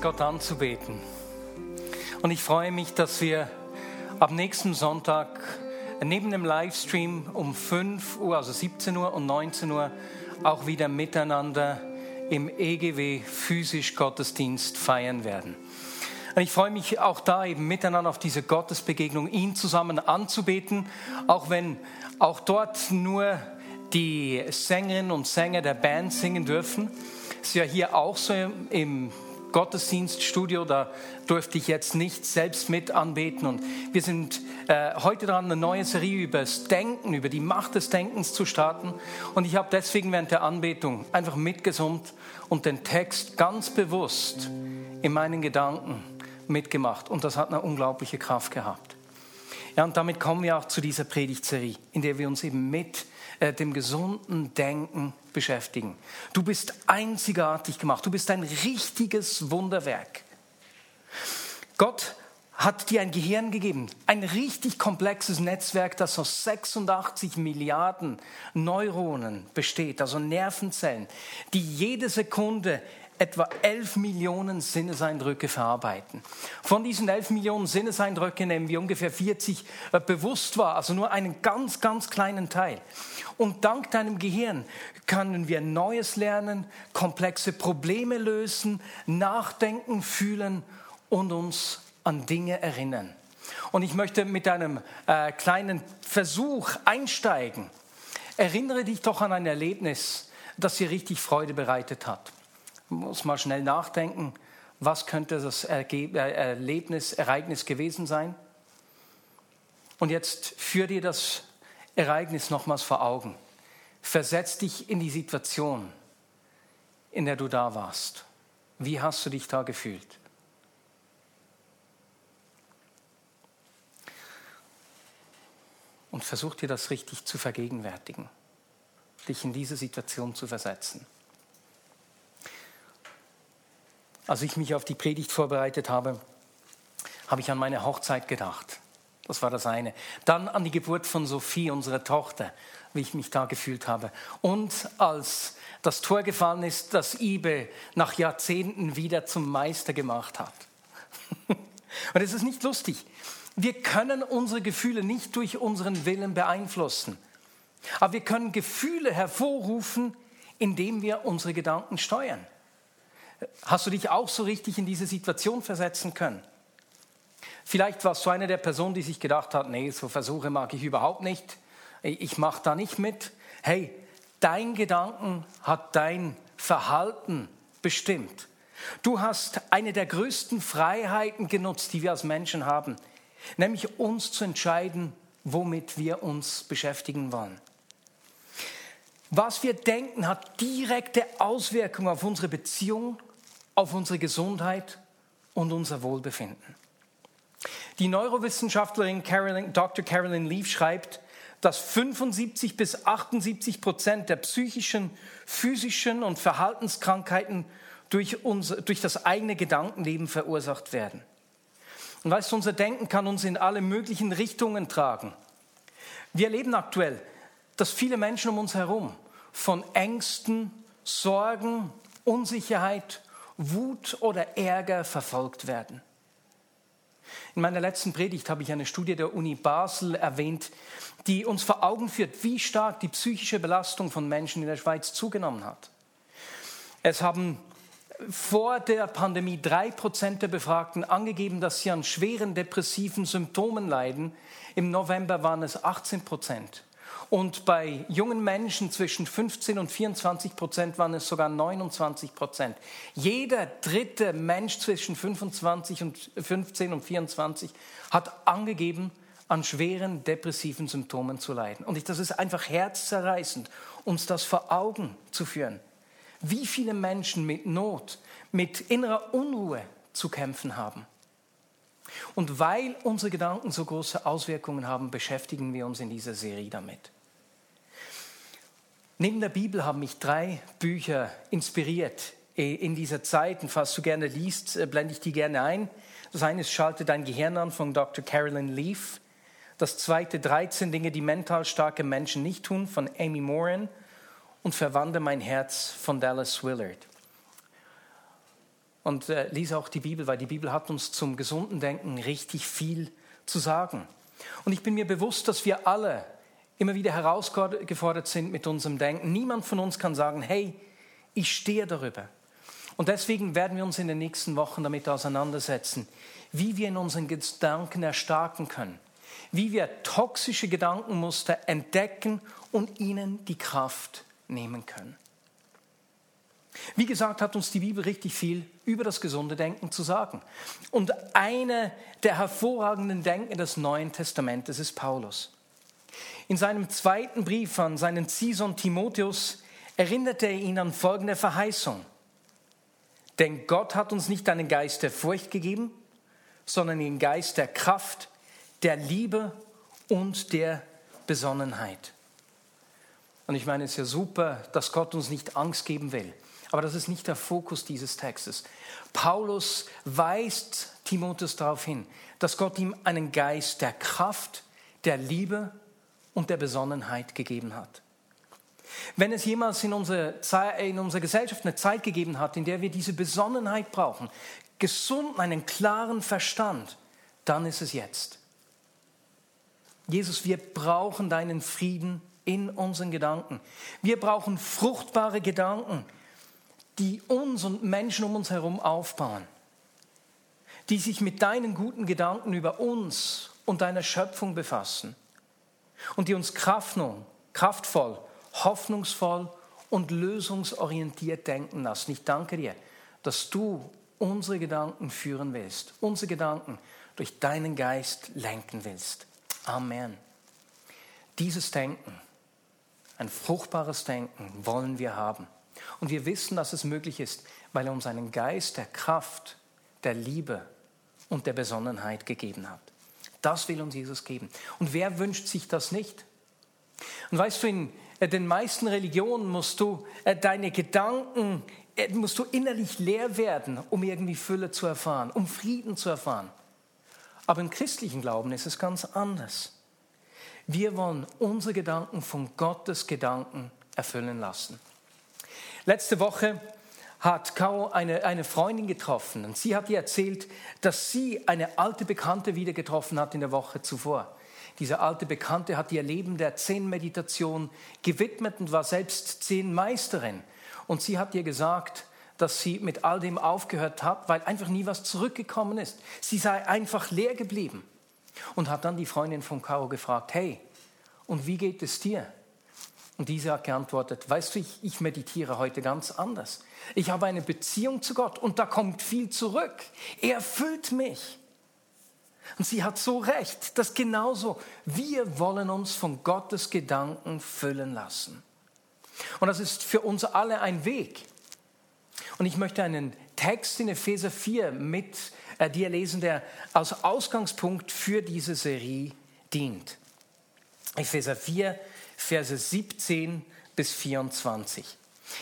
Gott anzubeten. Und ich freue mich, dass wir ab nächsten Sonntag neben dem Livestream um 5 Uhr, also 17 Uhr und 19 Uhr, auch wieder miteinander im EGW physisch Gottesdienst feiern werden. Und ich freue mich auch da eben miteinander auf diese Gottesbegegnung, ihn zusammen anzubeten, auch wenn auch dort nur die Sängerinnen und Sänger der Band singen dürfen. Ist ja hier auch so im Gottesdienststudio, da durfte ich jetzt nicht selbst mit anbeten. Und wir sind äh, heute dran, eine neue Serie über das Denken, über die Macht des Denkens zu starten. Und ich habe deswegen während der Anbetung einfach mitgesummt und den Text ganz bewusst in meinen Gedanken mitgemacht und das hat eine unglaubliche Kraft gehabt. Ja, und damit kommen wir auch zu dieser Predigtserie, in der wir uns eben mit äh, dem gesunden Denken beschäftigen. Du bist einzigartig gemacht, du bist ein richtiges Wunderwerk. Gott hat dir ein Gehirn gegeben, ein richtig komplexes Netzwerk, das aus 86 Milliarden Neuronen besteht, also Nervenzellen, die jede Sekunde etwa 11 Millionen Sinneseindrücke verarbeiten. Von diesen 11 Millionen Sinneseindrücke nehmen wir ungefähr 40 äh, bewusst wahr, also nur einen ganz, ganz kleinen Teil. Und dank deinem Gehirn können wir Neues lernen, komplexe Probleme lösen, nachdenken, fühlen und uns an Dinge erinnern. Und ich möchte mit einem äh, kleinen Versuch einsteigen. Erinnere dich doch an ein Erlebnis, das dir richtig Freude bereitet hat muss mal schnell nachdenken, was könnte das äh, Erlebnis, Ereignis gewesen sein? Und jetzt führ dir das Ereignis nochmals vor Augen. Versetz dich in die Situation, in der du da warst. Wie hast du dich da gefühlt? Und versuch dir das richtig zu vergegenwärtigen, dich in diese Situation zu versetzen. Als ich mich auf die Predigt vorbereitet habe, habe ich an meine Hochzeit gedacht. Das war das eine. Dann an die Geburt von Sophie, unserer Tochter, wie ich mich da gefühlt habe. Und als das Tor gefallen ist, das Ibe nach Jahrzehnten wieder zum Meister gemacht hat. Und es ist nicht lustig. Wir können unsere Gefühle nicht durch unseren Willen beeinflussen. Aber wir können Gefühle hervorrufen, indem wir unsere Gedanken steuern. Hast du dich auch so richtig in diese Situation versetzen können? Vielleicht warst du eine der Personen, die sich gedacht hat, nee, so Versuche mag ich überhaupt nicht, ich mache da nicht mit. Hey, dein Gedanken hat dein Verhalten bestimmt. Du hast eine der größten Freiheiten genutzt, die wir als Menschen haben, nämlich uns zu entscheiden, womit wir uns beschäftigen wollen. Was wir denken, hat direkte Auswirkungen auf unsere Beziehung auf unsere Gesundheit und unser Wohlbefinden. Die Neurowissenschaftlerin Carolyn, Dr. Carolyn Leaf schreibt, dass 75 bis 78 Prozent der psychischen, physischen und Verhaltenskrankheiten durch, unser, durch das eigene Gedankenleben verursacht werden. Und weißt du, unser Denken kann uns in alle möglichen Richtungen tragen. Wir erleben aktuell, dass viele Menschen um uns herum von Ängsten, Sorgen, Unsicherheit Wut oder Ärger verfolgt werden. In meiner letzten Predigt habe ich eine Studie der Uni Basel erwähnt, die uns vor Augen führt, wie stark die psychische Belastung von Menschen in der Schweiz zugenommen hat. Es haben vor der Pandemie drei Prozent der Befragten angegeben, dass sie an schweren depressiven Symptomen leiden. Im November waren es 18 Prozent. Und bei jungen Menschen zwischen 15 und 24 Prozent waren es sogar 29 Prozent. Jeder dritte Mensch zwischen 25 und 15 und 24 hat angegeben, an schweren depressiven Symptomen zu leiden. Und das ist einfach herzzerreißend, uns das vor Augen zu führen. wie viele Menschen mit Not, mit innerer Unruhe zu kämpfen haben. Und weil unsere Gedanken so große Auswirkungen haben, beschäftigen wir uns in dieser Serie damit. Neben der Bibel haben mich drei Bücher inspiriert in dieser Zeit. Und falls du gerne liest, äh, blende ich die gerne ein. Das eine ist Schalte dein Gehirn an von Dr. Carolyn Leaf. Das zweite 13 Dinge, die mental starke Menschen nicht tun von Amy Moran. Und Verwandle mein Herz von Dallas Willard. Und äh, lies auch die Bibel, weil die Bibel hat uns zum gesunden Denken richtig viel zu sagen. Und ich bin mir bewusst, dass wir alle immer wieder herausgefordert sind mit unserem Denken. Niemand von uns kann sagen, hey, ich stehe darüber. Und deswegen werden wir uns in den nächsten Wochen damit auseinandersetzen, wie wir in unseren Gedanken erstarken können, wie wir toxische Gedankenmuster entdecken und ihnen die Kraft nehmen können. Wie gesagt, hat uns die Bibel richtig viel über das gesunde Denken zu sagen. Und eine der hervorragenden Denken des Neuen Testamentes ist Paulus. In seinem zweiten Brief an seinen Zison Timotheus erinnerte er ihn an folgende Verheißung. Denn Gott hat uns nicht einen Geist der Furcht gegeben, sondern den Geist der Kraft, der Liebe und der Besonnenheit. Und ich meine, es ist ja super, dass Gott uns nicht Angst geben will. Aber das ist nicht der Fokus dieses Textes. Paulus weist Timotheus darauf hin, dass Gott ihm einen Geist der Kraft, der Liebe und der Besonnenheit gegeben hat. Wenn es jemals in unserer, Zeit, in unserer Gesellschaft eine Zeit gegeben hat, in der wir diese Besonnenheit brauchen, gesund, einen klaren Verstand, dann ist es jetzt. Jesus, wir brauchen deinen Frieden in unseren Gedanken. Wir brauchen fruchtbare Gedanken, die uns und Menschen um uns herum aufbauen, die sich mit deinen guten Gedanken über uns und deiner Schöpfung befassen und die uns kraftvoll, hoffnungsvoll und lösungsorientiert denken lassen. Ich danke dir, dass du unsere Gedanken führen willst, unsere Gedanken durch deinen Geist lenken willst. Amen. Dieses Denken, ein fruchtbares Denken wollen wir haben. Und wir wissen, dass es möglich ist, weil er uns einen Geist der Kraft, der Liebe und der Besonnenheit gegeben hat. Das will uns Jesus geben. Und wer wünscht sich das nicht? Und weißt du, in äh, den meisten Religionen musst du äh, deine Gedanken, äh, musst du innerlich leer werden, um irgendwie Fülle zu erfahren, um Frieden zu erfahren. Aber im christlichen Glauben ist es ganz anders. Wir wollen unsere Gedanken von Gottes Gedanken erfüllen lassen. Letzte Woche hat Caro eine, eine Freundin getroffen und sie hat ihr erzählt, dass sie eine alte Bekannte wieder getroffen hat in der Woche zuvor. Diese alte Bekannte hat ihr Leben der Zen-Meditation gewidmet und war selbst Zen-Meisterin. Und sie hat ihr gesagt, dass sie mit all dem aufgehört hat, weil einfach nie was zurückgekommen ist. Sie sei einfach leer geblieben. Und hat dann die Freundin von Caro gefragt, hey, und wie geht es dir? Und diese hat geantwortet, weißt du, ich, ich meditiere heute ganz anders. Ich habe eine Beziehung zu Gott und da kommt viel zurück. Er erfüllt mich. Und sie hat so recht, dass genauso wir wollen uns von Gottes Gedanken füllen lassen. Und das ist für uns alle ein Weg. Und ich möchte einen Text in Epheser 4 mit äh, dir lesen, der als Ausgangspunkt für diese Serie dient. Epheser 4, Verse 17 bis 24.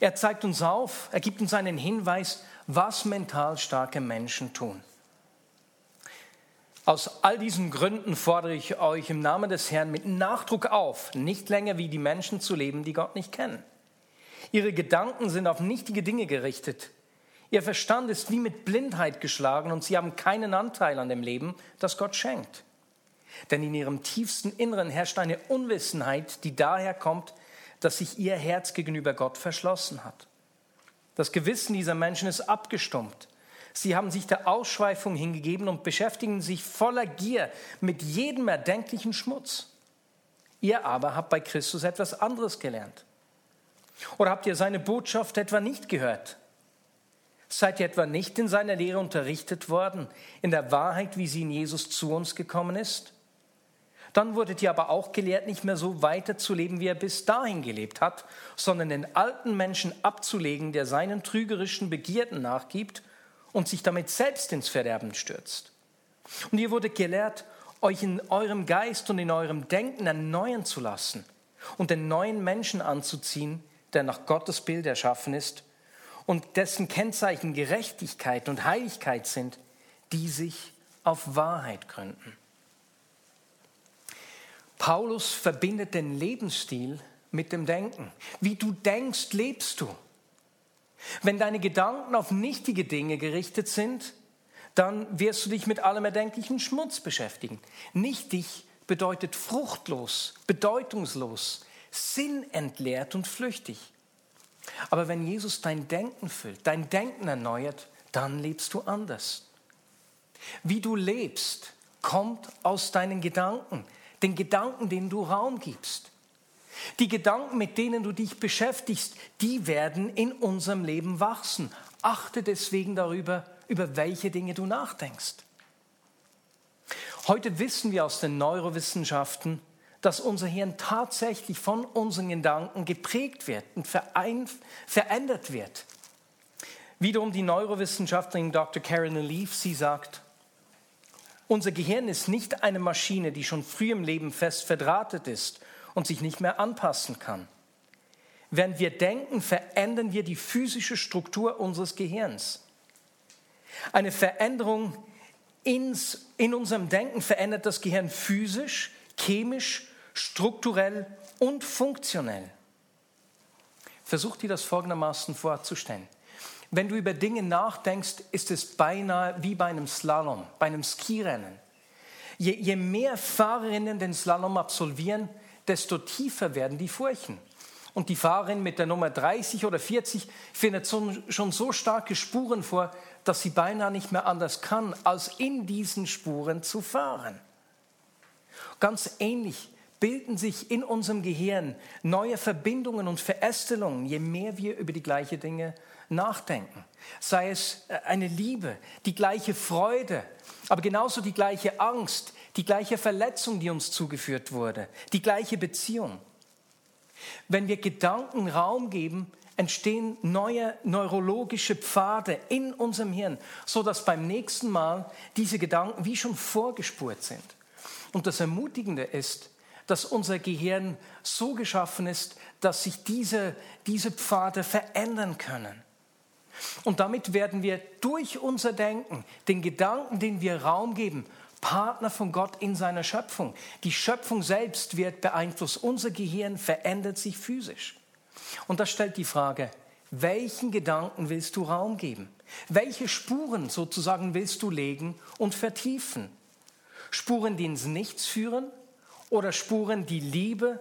Er zeigt uns auf, er gibt uns einen Hinweis, was mental starke Menschen tun. Aus all diesen Gründen fordere ich euch im Namen des Herrn mit Nachdruck auf, nicht länger wie die Menschen zu leben, die Gott nicht kennen. Ihre Gedanken sind auf nichtige Dinge gerichtet. Ihr Verstand ist wie mit Blindheit geschlagen und sie haben keinen Anteil an dem Leben, das Gott schenkt. Denn in ihrem tiefsten Inneren herrscht eine Unwissenheit, die daher kommt, dass sich ihr Herz gegenüber Gott verschlossen hat. Das Gewissen dieser Menschen ist abgestumpft. Sie haben sich der Ausschweifung hingegeben und beschäftigen sich voller Gier mit jedem erdenklichen Schmutz. Ihr aber habt bei Christus etwas anderes gelernt. Oder habt ihr seine Botschaft etwa nicht gehört? Seid ihr etwa nicht in seiner Lehre unterrichtet worden, in der Wahrheit, wie sie in Jesus zu uns gekommen ist? Dann wurdet ihr aber auch gelehrt, nicht mehr so weiterzuleben, wie er bis dahin gelebt hat, sondern den alten Menschen abzulegen, der seinen trügerischen Begierden nachgibt und sich damit selbst ins Verderben stürzt. Und ihr wurdet gelehrt, euch in eurem Geist und in eurem Denken erneuern zu lassen und den neuen Menschen anzuziehen, der nach Gottes Bild erschaffen ist und dessen Kennzeichen Gerechtigkeit und Heiligkeit sind, die sich auf Wahrheit gründen. Paulus verbindet den Lebensstil mit dem Denken. Wie du denkst, lebst du. Wenn deine Gedanken auf nichtige Dinge gerichtet sind, dann wirst du dich mit allem erdenklichen Schmutz beschäftigen. Nichtig bedeutet fruchtlos, bedeutungslos, sinnentleert und flüchtig. Aber wenn Jesus dein Denken füllt, dein Denken erneuert, dann lebst du anders. Wie du lebst, kommt aus deinen Gedanken, den Gedanken, denen du Raum gibst. Die Gedanken, mit denen du dich beschäftigst, die werden in unserem Leben wachsen. Achte deswegen darüber, über welche Dinge du nachdenkst. Heute wissen wir aus den Neurowissenschaften, dass unser Hirn tatsächlich von unseren Gedanken geprägt wird und verändert wird. Wiederum die Neurowissenschaftlerin Dr. Karen Leaf, sie sagt, unser Gehirn ist nicht eine Maschine, die schon früh im Leben fest verdrahtet ist und sich nicht mehr anpassen kann. Während wir denken, verändern wir die physische Struktur unseres Gehirns. Eine Veränderung ins, in unserem Denken verändert das Gehirn physisch, chemisch, strukturell und funktionell. Versuch dir das folgendermaßen vorzustellen. Wenn du über Dinge nachdenkst, ist es beinahe wie bei einem Slalom, bei einem Skirennen. Je, je mehr Fahrerinnen den Slalom absolvieren, desto tiefer werden die Furchen. Und die Fahrerin mit der Nummer 30 oder 40 findet schon so starke Spuren vor, dass sie beinahe nicht mehr anders kann, als in diesen Spuren zu fahren. Ganz ähnlich bilden sich in unserem Gehirn neue Verbindungen und Verästelungen, je mehr wir über die gleichen Dinge nachdenken. Sei es äh, eine Liebe, die gleiche Freude, aber genauso die gleiche Angst, die gleiche Verletzung, die uns zugeführt wurde, die gleiche Beziehung. Wenn wir Gedanken Raum geben, entstehen neue neurologische Pfade in unserem Hirn, so dass beim nächsten Mal diese Gedanken wie schon vorgespurt sind. Und das Ermutigende ist, dass unser Gehirn so geschaffen ist, dass sich diese, diese Pfade verändern können. Und damit werden wir durch unser Denken, den Gedanken, den wir Raum geben, Partner von Gott in seiner Schöpfung. Die Schöpfung selbst wird beeinflusst. Unser Gehirn verändert sich physisch. Und das stellt die Frage, welchen Gedanken willst du Raum geben? Welche Spuren sozusagen willst du legen und vertiefen? Spuren, die ins Nichts führen oder Spuren, die Liebe,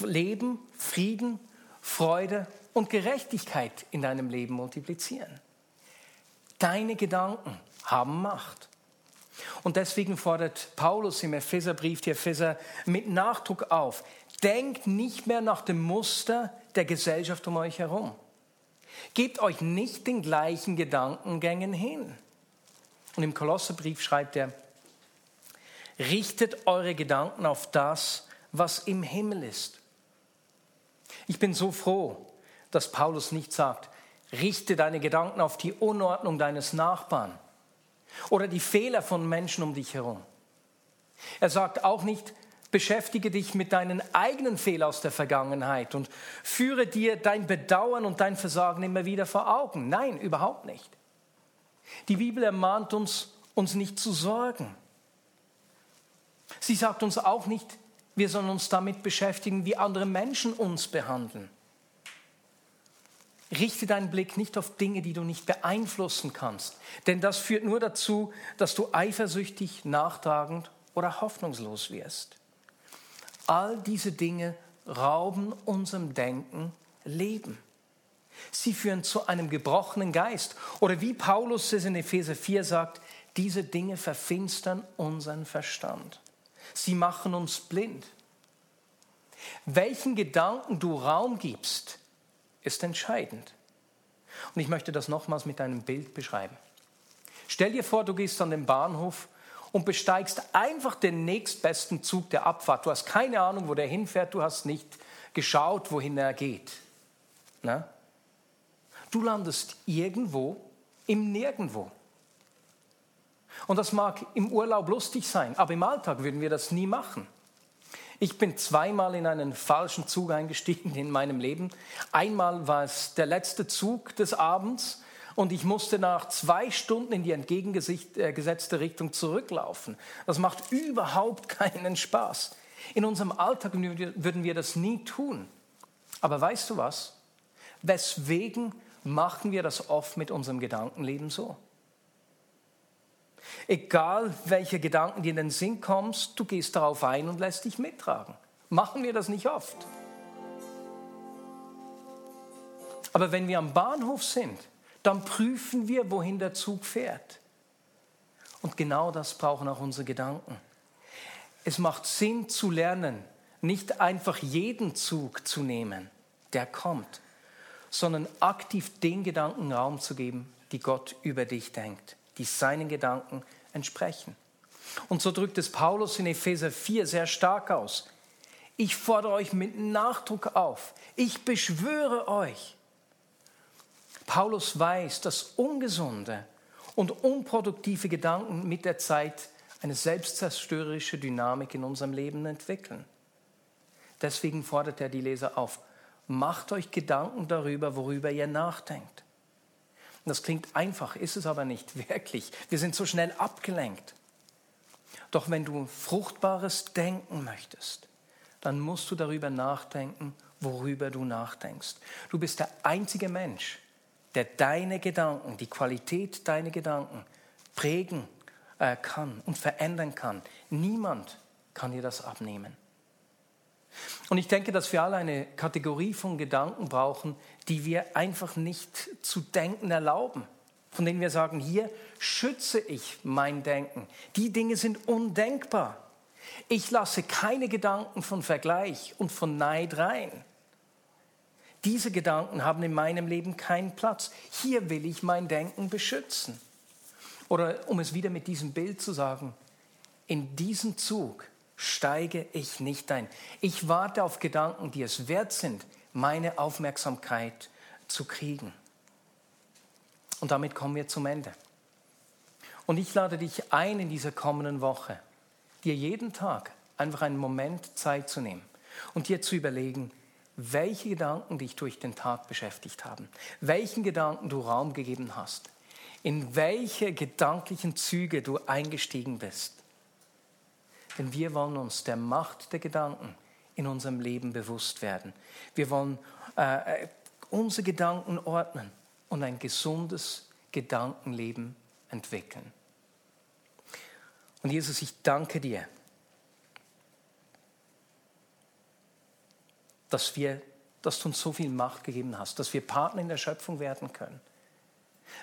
Leben, Frieden, Freude und Gerechtigkeit in deinem Leben multiplizieren. Deine Gedanken haben Macht. Und deswegen fordert Paulus im Epheserbrief die Epheser mit Nachdruck auf, denkt nicht mehr nach dem Muster der Gesellschaft um euch herum. Gebt euch nicht den gleichen Gedankengängen hin. Und im Kolosserbrief schreibt er, richtet eure Gedanken auf das, was im Himmel ist. Ich bin so froh, dass Paulus nicht sagt, richte deine Gedanken auf die Unordnung deines Nachbarn oder die Fehler von Menschen um dich herum. Er sagt auch nicht, beschäftige dich mit deinen eigenen Fehlern aus der Vergangenheit und führe dir dein Bedauern und dein Versagen immer wieder vor Augen. Nein, überhaupt nicht. Die Bibel ermahnt uns, uns nicht zu sorgen. Sie sagt uns auch nicht, wir sollen uns damit beschäftigen, wie andere Menschen uns behandeln. Richte deinen Blick nicht auf Dinge, die du nicht beeinflussen kannst, denn das führt nur dazu, dass du eifersüchtig, nachtragend oder hoffnungslos wirst. All diese Dinge rauben unserem Denken Leben. Sie führen zu einem gebrochenen Geist. Oder wie Paulus es in Epheser 4 sagt, diese Dinge verfinstern unseren Verstand. Sie machen uns blind. Welchen Gedanken du Raum gibst, ist entscheidend. Und ich möchte das nochmals mit einem Bild beschreiben. Stell dir vor, du gehst an den Bahnhof und besteigst einfach den nächstbesten Zug der Abfahrt. Du hast keine Ahnung, wo der hinfährt, du hast nicht geschaut, wohin er geht. Na? Du landest irgendwo im Nirgendwo. Und das mag im Urlaub lustig sein, aber im Alltag würden wir das nie machen. Ich bin zweimal in einen falschen Zug eingestiegen in meinem Leben. Einmal war es der letzte Zug des Abends und ich musste nach zwei Stunden in die entgegengesetzte äh, Richtung zurücklaufen. Das macht überhaupt keinen Spaß. In unserem Alltag würden wir das nie tun. Aber weißt du was? Weswegen machen wir das oft mit unserem Gedankenleben so? Egal, welche Gedanken dir in den Sinn kommst, du gehst darauf ein und lässt dich mittragen. Machen wir das nicht oft. Aber wenn wir am Bahnhof sind, dann prüfen wir, wohin der Zug fährt. Und genau das brauchen auch unsere Gedanken. Es macht Sinn zu lernen, nicht einfach jeden Zug zu nehmen, der kommt, sondern aktiv den Gedanken Raum zu geben, die Gott über dich denkt, die seinen Gedanken entsprechen. Und so drückt es Paulus in Epheser 4 sehr stark aus. Ich fordere euch mit Nachdruck auf. Ich beschwöre euch. Paulus weiß, dass ungesunde und unproduktive Gedanken mit der Zeit eine selbstzerstörerische Dynamik in unserem Leben entwickeln. Deswegen fordert er die Leser auf, macht euch Gedanken darüber, worüber ihr nachdenkt. Das klingt einfach, ist es aber nicht wirklich. Wir sind so schnell abgelenkt. Doch wenn du fruchtbares Denken möchtest, dann musst du darüber nachdenken, worüber du nachdenkst. Du bist der einzige Mensch, der deine Gedanken, die Qualität deiner Gedanken prägen äh, kann und verändern kann. Niemand kann dir das abnehmen. Und ich denke, dass wir alle eine Kategorie von Gedanken brauchen, die wir einfach nicht zu denken erlauben. Von denen wir sagen, hier schütze ich mein Denken. Die Dinge sind undenkbar. Ich lasse keine Gedanken von Vergleich und von Neid rein. Diese Gedanken haben in meinem Leben keinen Platz. Hier will ich mein Denken beschützen. Oder um es wieder mit diesem Bild zu sagen, in diesen Zug steige ich nicht ein. Ich warte auf Gedanken, die es wert sind, meine Aufmerksamkeit zu kriegen. Und damit kommen wir zum Ende. Und ich lade dich ein in dieser kommenden Woche, dir jeden Tag einfach einen Moment Zeit zu nehmen und dir zu überlegen, welche Gedanken dich durch den Tag beschäftigt haben, welchen Gedanken du Raum gegeben hast, in welche gedanklichen Züge du eingestiegen bist denn wir wollen uns der Macht der Gedanken in unserem Leben bewusst werden. Wir wollen äh, äh, unsere Gedanken ordnen und ein gesundes Gedankenleben entwickeln. Und Jesus, ich danke dir, dass, wir, dass du uns so viel Macht gegeben hast, dass wir Partner in der Schöpfung werden können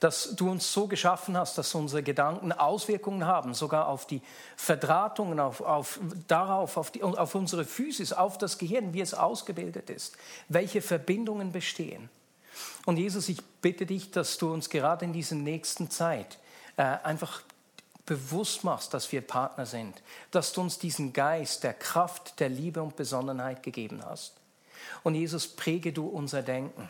dass du uns so geschaffen hast, dass unsere Gedanken Auswirkungen haben, sogar auf die Verdrahtungen, auf, auf, darauf, auf, die, auf unsere Physis, auf das Gehirn, wie es ausgebildet ist, welche Verbindungen bestehen. Und Jesus, ich bitte dich, dass du uns gerade in dieser nächsten Zeit äh, einfach bewusst machst, dass wir Partner sind, dass du uns diesen Geist der Kraft, der Liebe und Besonnenheit gegeben hast. Und Jesus, präge du unser Denken.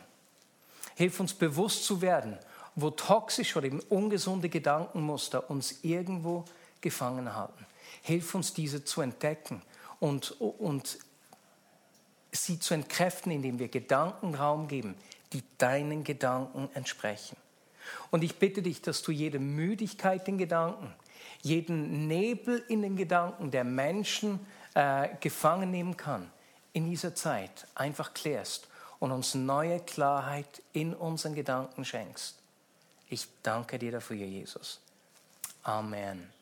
Hilf uns bewusst zu werden, wo toxische oder eben ungesunde Gedankenmuster uns irgendwo gefangen halten. Hilf uns, diese zu entdecken und, und sie zu entkräften, indem wir Gedanken Raum geben, die deinen Gedanken entsprechen. Und ich bitte dich, dass du jede Müdigkeit in Gedanken, jeden Nebel in den Gedanken der Menschen äh, gefangen nehmen kann, in dieser Zeit einfach klärst und uns neue Klarheit in unseren Gedanken schenkst. Ich danke dir dafür, Jesus. Amen.